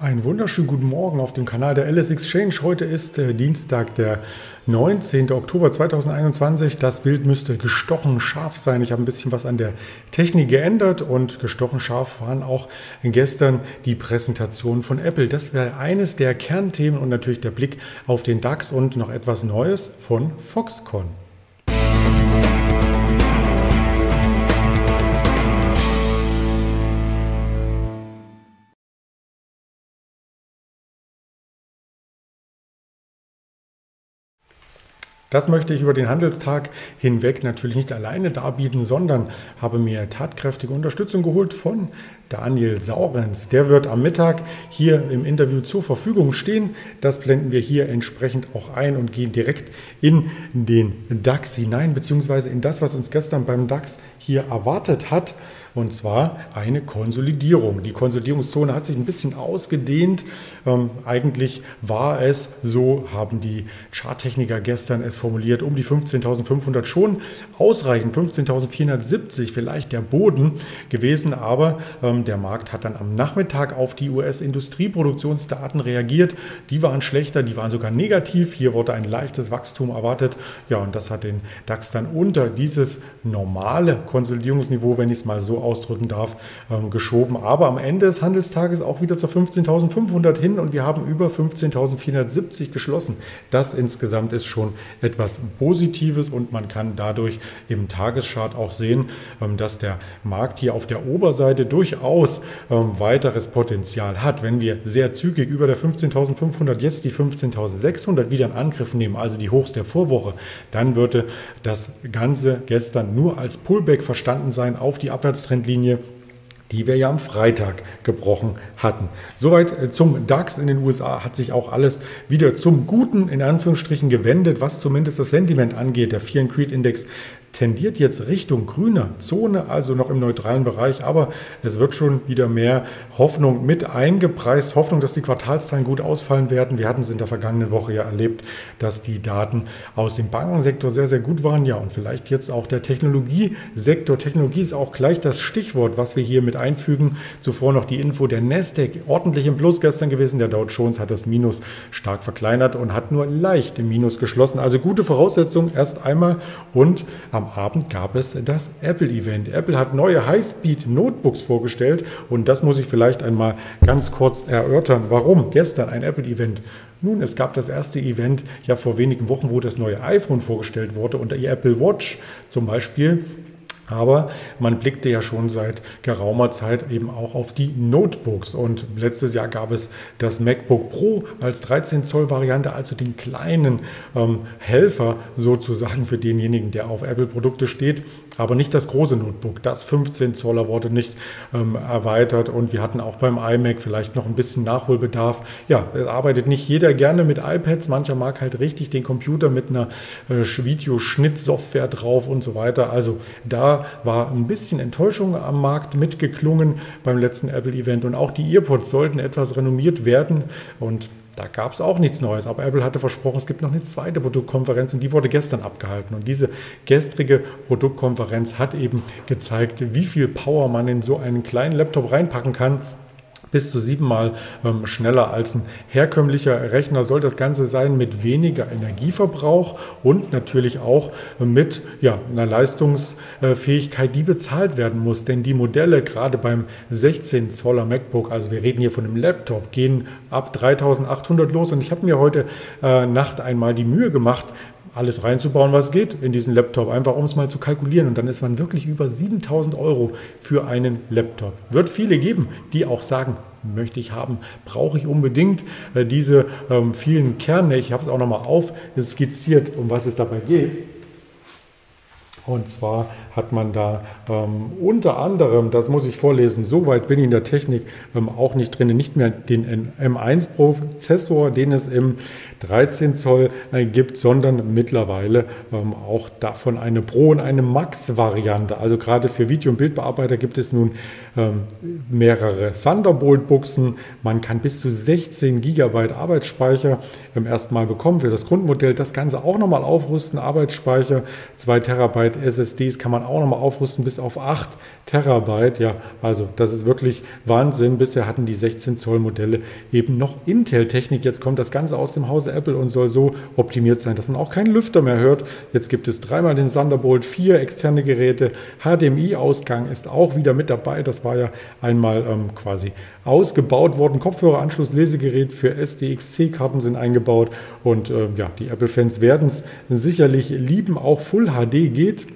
Einen wunderschönen guten Morgen auf dem Kanal der LS Exchange. Heute ist äh, Dienstag, der 19. Oktober 2021. Das Bild müsste gestochen scharf sein. Ich habe ein bisschen was an der Technik geändert und gestochen scharf waren auch gestern die Präsentationen von Apple. Das wäre eines der Kernthemen und natürlich der Blick auf den DAX und noch etwas Neues von Foxconn. Das möchte ich über den Handelstag hinweg natürlich nicht alleine darbieten, sondern habe mir tatkräftige Unterstützung geholt von Daniel Saurens. Der wird am Mittag hier im Interview zur Verfügung stehen. Das blenden wir hier entsprechend auch ein und gehen direkt in den DAX hinein, beziehungsweise in das, was uns gestern beim DAX hier erwartet hat. Und zwar eine Konsolidierung. Die Konsolidierungszone hat sich ein bisschen ausgedehnt. Ähm, eigentlich war es, so haben die Charttechniker gestern es formuliert, um die 15.500 schon ausreichend. 15.470 vielleicht der Boden gewesen, aber ähm, der Markt hat dann am Nachmittag auf die US-Industrieproduktionsdaten reagiert. Die waren schlechter, die waren sogar negativ. Hier wurde ein leichtes Wachstum erwartet. Ja, und das hat den DAX dann unter dieses normale Konsolidierungsniveau, wenn ich es mal so ausdrücken darf, ähm, geschoben. Aber am Ende des Handelstages auch wieder zur 15.500 hin und wir haben über 15.470 geschlossen. Das insgesamt ist schon etwas Positives und man kann dadurch im Tageschart auch sehen, ähm, dass der Markt hier auf der Oberseite durchaus ähm, weiteres Potenzial hat. Wenn wir sehr zügig über der 15.500 jetzt die 15.600 wieder in Angriff nehmen, also die Hochs der Vorwoche, dann würde das Ganze gestern nur als Pullback verstanden sein auf die Abwärtstrend Trendlinie, die wir ja am Freitag gebrochen hatten. Soweit äh, zum DAX in den USA hat sich auch alles wieder zum Guten in Anführungsstrichen gewendet, was zumindest das Sentiment angeht. Der Fear and Creed Index tendiert jetzt Richtung grüner Zone, also noch im neutralen Bereich, aber es wird schon wieder mehr Hoffnung mit eingepreist. Hoffnung, dass die Quartalszahlen gut ausfallen werden. Wir hatten es in der vergangenen Woche ja erlebt, dass die Daten aus dem Bankensektor sehr, sehr gut waren. Ja, und vielleicht jetzt auch der Technologiesektor. Technologie ist auch gleich das Stichwort, was wir hier mit einfügen. Zuvor noch die Info, der Nasdaq ordentlich im Plus gestern gewesen. Der Dow Jones hat das Minus stark verkleinert und hat nur leicht im Minus geschlossen. Also gute Voraussetzungen erst einmal und am am Abend gab es das Apple-Event. Apple hat neue High-Speed-Notebooks vorgestellt und das muss ich vielleicht einmal ganz kurz erörtern. Warum gestern ein Apple-Event? Nun, es gab das erste Event ja vor wenigen Wochen, wo das neue iPhone vorgestellt wurde und die Apple Watch zum Beispiel aber man blickte ja schon seit geraumer Zeit eben auch auf die Notebooks. Und letztes Jahr gab es das MacBook Pro als 13 Zoll Variante, also den kleinen ähm, Helfer sozusagen für denjenigen, der auf Apple-Produkte steht. Aber nicht das große Notebook. Das 15 Zoller wurde nicht ähm, erweitert. Und wir hatten auch beim iMac vielleicht noch ein bisschen Nachholbedarf. Ja, es arbeitet nicht jeder gerne mit iPads. Mancher mag halt richtig den Computer mit einer äh, Videoschnittsoftware drauf und so weiter. Also da war ein bisschen Enttäuschung am Markt mitgeklungen beim letzten Apple-Event und auch die EarPods sollten etwas renommiert werden und da gab es auch nichts Neues, aber Apple hatte versprochen, es gibt noch eine zweite Produktkonferenz und die wurde gestern abgehalten. Und diese gestrige Produktkonferenz hat eben gezeigt, wie viel Power man in so einen kleinen Laptop reinpacken kann bis zu siebenmal ähm, schneller als ein herkömmlicher Rechner soll das Ganze sein mit weniger Energieverbrauch und natürlich auch mit ja, einer Leistungsfähigkeit, die bezahlt werden muss. Denn die Modelle gerade beim 16 Zoller MacBook, also wir reden hier von einem Laptop, gehen ab 3800 los. Und ich habe mir heute äh, Nacht einmal die Mühe gemacht, alles reinzubauen, was geht in diesen Laptop, einfach um es mal zu kalkulieren. Und dann ist man wirklich über 7000 Euro für einen Laptop. Wird viele geben, die auch sagen, möchte ich haben, brauche ich unbedingt äh, diese ähm, vielen Kerne. Ich habe es auch nochmal aufskizziert, um was es dabei geht. Und zwar hat man da ähm, unter anderem, das muss ich vorlesen, so weit bin ich in der Technik ähm, auch nicht drin, nicht mehr den M1-Prozessor, den es im 13 Zoll äh, gibt, sondern mittlerweile ähm, auch davon eine Pro- und eine Max-Variante. Also gerade für Video- und Bildbearbeiter gibt es nun ähm, mehrere Thunderbolt-Buchsen. Man kann bis zu 16 GB Arbeitsspeicher ähm, erstmal bekommen für das Grundmodell. Das Ganze auch nochmal aufrüsten, Arbeitsspeicher, 2 Terabyte SSDs kann man man auch nochmal aufrüsten bis auf 8 Terabyte. Ja, also das ist wirklich Wahnsinn. Bisher hatten die 16 Zoll Modelle eben noch Intel-Technik. Jetzt kommt das Ganze aus dem Hause Apple und soll so optimiert sein, dass man auch keinen Lüfter mehr hört. Jetzt gibt es dreimal den Thunderbolt 4 externe Geräte. HDMI-Ausgang ist auch wieder mit dabei. Das war ja einmal ähm, quasi ausgebaut worden. Kopfhöreranschluss, Lesegerät für SDXC-Karten sind eingebaut. Und äh, ja, die Apple-Fans werden es sicherlich lieben. Auch Full HD geht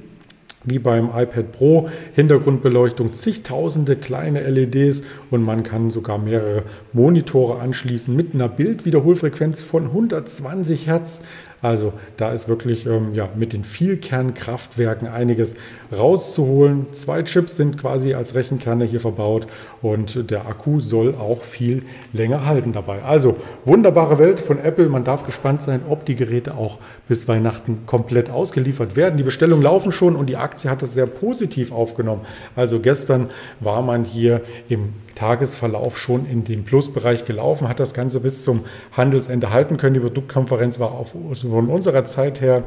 wie beim iPad Pro, Hintergrundbeleuchtung, zigtausende kleine LEDs und man kann sogar mehrere Monitore anschließen mit einer Bildwiederholfrequenz von 120 Hertz. Also da ist wirklich ähm, ja, mit den Vielkernkraftwerken einiges rauszuholen. Zwei Chips sind quasi als Rechenkerne hier verbaut und der Akku soll auch viel länger halten dabei. Also wunderbare Welt von Apple. Man darf gespannt sein, ob die Geräte auch bis Weihnachten komplett ausgeliefert werden. Die Bestellungen laufen schon und die Aktie hat das sehr positiv aufgenommen. Also gestern war man hier im Tagesverlauf schon in dem Plusbereich gelaufen, hat das Ganze bis zum Handelsende halten können. Die Produktkonferenz war auf, von unserer Zeit her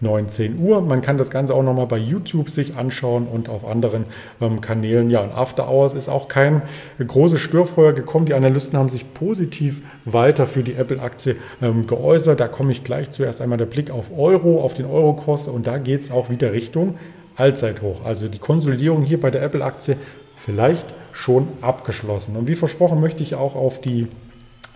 19 Uhr. Man kann das Ganze auch nochmal bei YouTube sich anschauen und auf anderen ähm, Kanälen. Ja, und After Hours ist auch kein großes Störfeuer gekommen. Die Analysten haben sich positiv weiter für die Apple-Aktie ähm, geäußert. Da komme ich gleich zuerst einmal der Blick auf Euro, auf den Euro-Kurs und da geht es auch wieder Richtung Allzeithoch. Also die Konsolidierung hier bei der Apple-Aktie vielleicht schon abgeschlossen. Und wie versprochen möchte ich auch auf die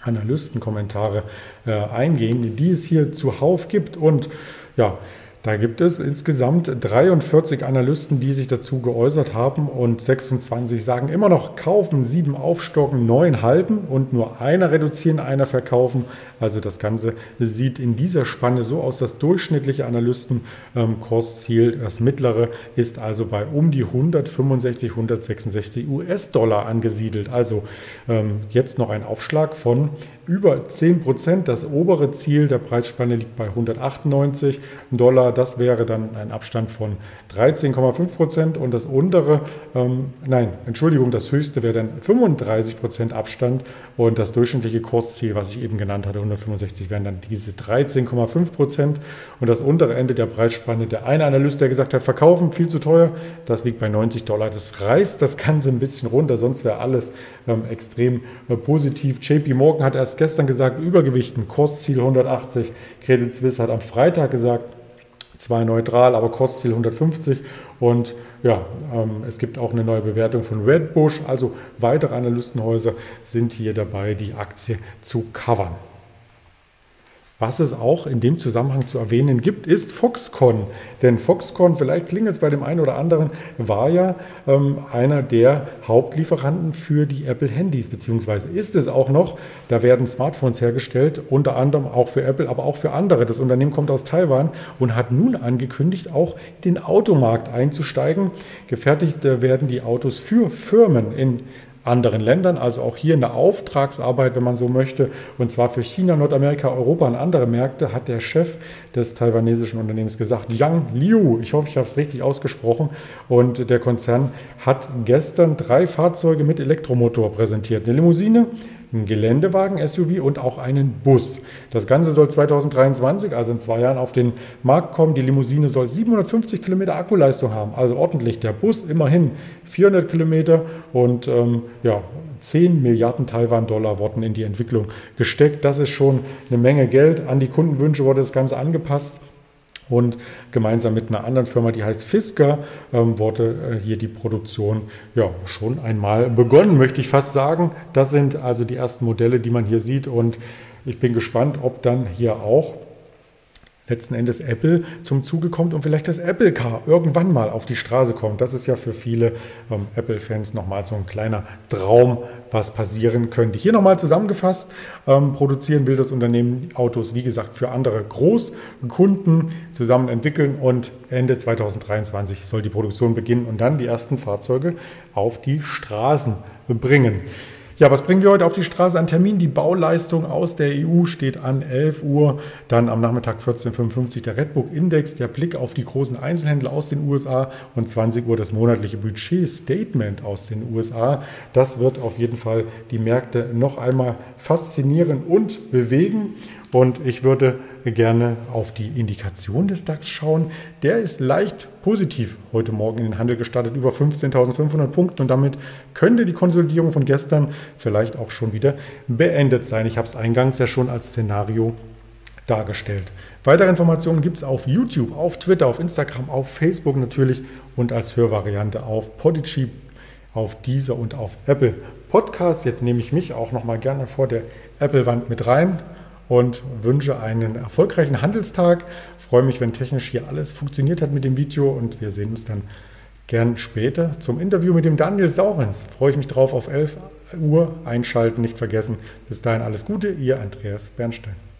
Analystenkommentare äh, eingehen, die es hier zuhauf gibt. Und ja, da gibt es insgesamt 43 Analysten, die sich dazu geäußert haben und 26 sagen immer noch kaufen, sieben aufstocken, neun halten und nur einer reduzieren, einer verkaufen. Also das Ganze sieht in dieser Spanne so aus, das durchschnittliche Analystenkursziel, das mittlere, ist also bei um die 165, 166 US-Dollar angesiedelt. Also ähm, jetzt noch ein Aufschlag von über 10 Prozent. Das obere Ziel der Preisspanne liegt bei 198 Dollar. Das wäre dann ein Abstand von 13,5 Prozent. Und das untere, ähm, nein, Entschuldigung, das höchste wäre dann 35 Prozent Abstand. Und das durchschnittliche Kursziel, was ich eben genannt hatte, 165, wären dann diese 13,5 Prozent. Und das untere Ende der Preisspanne, der eine Analyst, der gesagt hat, verkaufen, viel zu teuer, das liegt bei 90 Dollar. Das reißt das Ganze ein bisschen runter, sonst wäre alles ähm, extrem äh, positiv. JP Morgan hat erst gestern gesagt, Übergewichten, Kursziel 180. Credit Suisse hat am Freitag gesagt, zwar neutral, aber Kursziel 150. Und ja, ähm, es gibt auch eine neue Bewertung von Redbush. Also weitere Analystenhäuser sind hier dabei, die Aktie zu covern. Was es auch in dem Zusammenhang zu erwähnen gibt, ist Foxconn. Denn Foxconn, vielleicht klingelt es bei dem einen oder anderen, war ja ähm, einer der Hauptlieferanten für die Apple-Handys, beziehungsweise ist es auch noch. Da werden Smartphones hergestellt, unter anderem auch für Apple, aber auch für andere. Das Unternehmen kommt aus Taiwan und hat nun angekündigt, auch den Automarkt einzusteigen. Gefertigt äh, werden die Autos für Firmen in anderen Ländern, also auch hier in der Auftragsarbeit, wenn man so möchte, und zwar für China, Nordamerika, Europa und andere Märkte, hat der Chef des taiwanesischen Unternehmens gesagt, Yang Liu, ich hoffe, ich habe es richtig ausgesprochen, und der Konzern hat gestern drei Fahrzeuge mit Elektromotor präsentiert. Eine Limousine, einen Geländewagen, SUV und auch einen Bus. Das Ganze soll 2023, also in zwei Jahren, auf den Markt kommen. Die Limousine soll 750 Kilometer Akkuleistung haben, also ordentlich. Der Bus immerhin 400 Kilometer und ähm, ja, 10 Milliarden Taiwan-Dollar wurden in die Entwicklung gesteckt. Das ist schon eine Menge Geld. An die Kundenwünsche wurde das Ganze angepasst. Und gemeinsam mit einer anderen Firma, die heißt Fisker, ähm, wurde äh, hier die Produktion ja schon einmal begonnen, möchte ich fast sagen. Das sind also die ersten Modelle, die man hier sieht. Und ich bin gespannt, ob dann hier auch letzten Endes Apple zum Zuge kommt und vielleicht das Apple Car irgendwann mal auf die Straße kommt. Das ist ja für viele ähm, Apple-Fans nochmal so ein kleiner Traum, was passieren könnte. Hier nochmal zusammengefasst, ähm, produzieren will das Unternehmen Autos, wie gesagt, für andere Großkunden zusammen entwickeln und Ende 2023 soll die Produktion beginnen und dann die ersten Fahrzeuge auf die Straßen bringen. Ja, was bringen wir heute auf die Straße an Termin? Die Bauleistung aus der EU steht an 11 Uhr, dann am Nachmittag 14.55 der Redbook Index, der Blick auf die großen Einzelhändler aus den USA und 20 Uhr das monatliche Budget-Statement aus den USA. Das wird auf jeden Fall die Märkte noch einmal faszinieren und bewegen. Und ich würde gerne auf die Indikation des DAX schauen. Der ist leicht positiv heute Morgen in den Handel gestartet, über 15.500 Punkten. Und damit könnte die Konsolidierung von gestern vielleicht auch schon wieder beendet sein. Ich habe es eingangs ja schon als Szenario dargestellt. Weitere Informationen gibt es auf YouTube, auf Twitter, auf Instagram, auf Facebook natürlich und als Hörvariante auf Podigy, auf Deezer und auf Apple Podcasts. Jetzt nehme ich mich auch noch mal gerne vor der Apple-Wand mit rein und wünsche einen erfolgreichen Handelstag. freue mich, wenn technisch hier alles funktioniert hat mit dem Video und wir sehen uns dann gern später zum Interview mit dem Daniel Saurens. Freue ich mich drauf auf 11 Uhr einschalten, nicht vergessen. Bis dahin alles Gute, ihr Andreas Bernstein.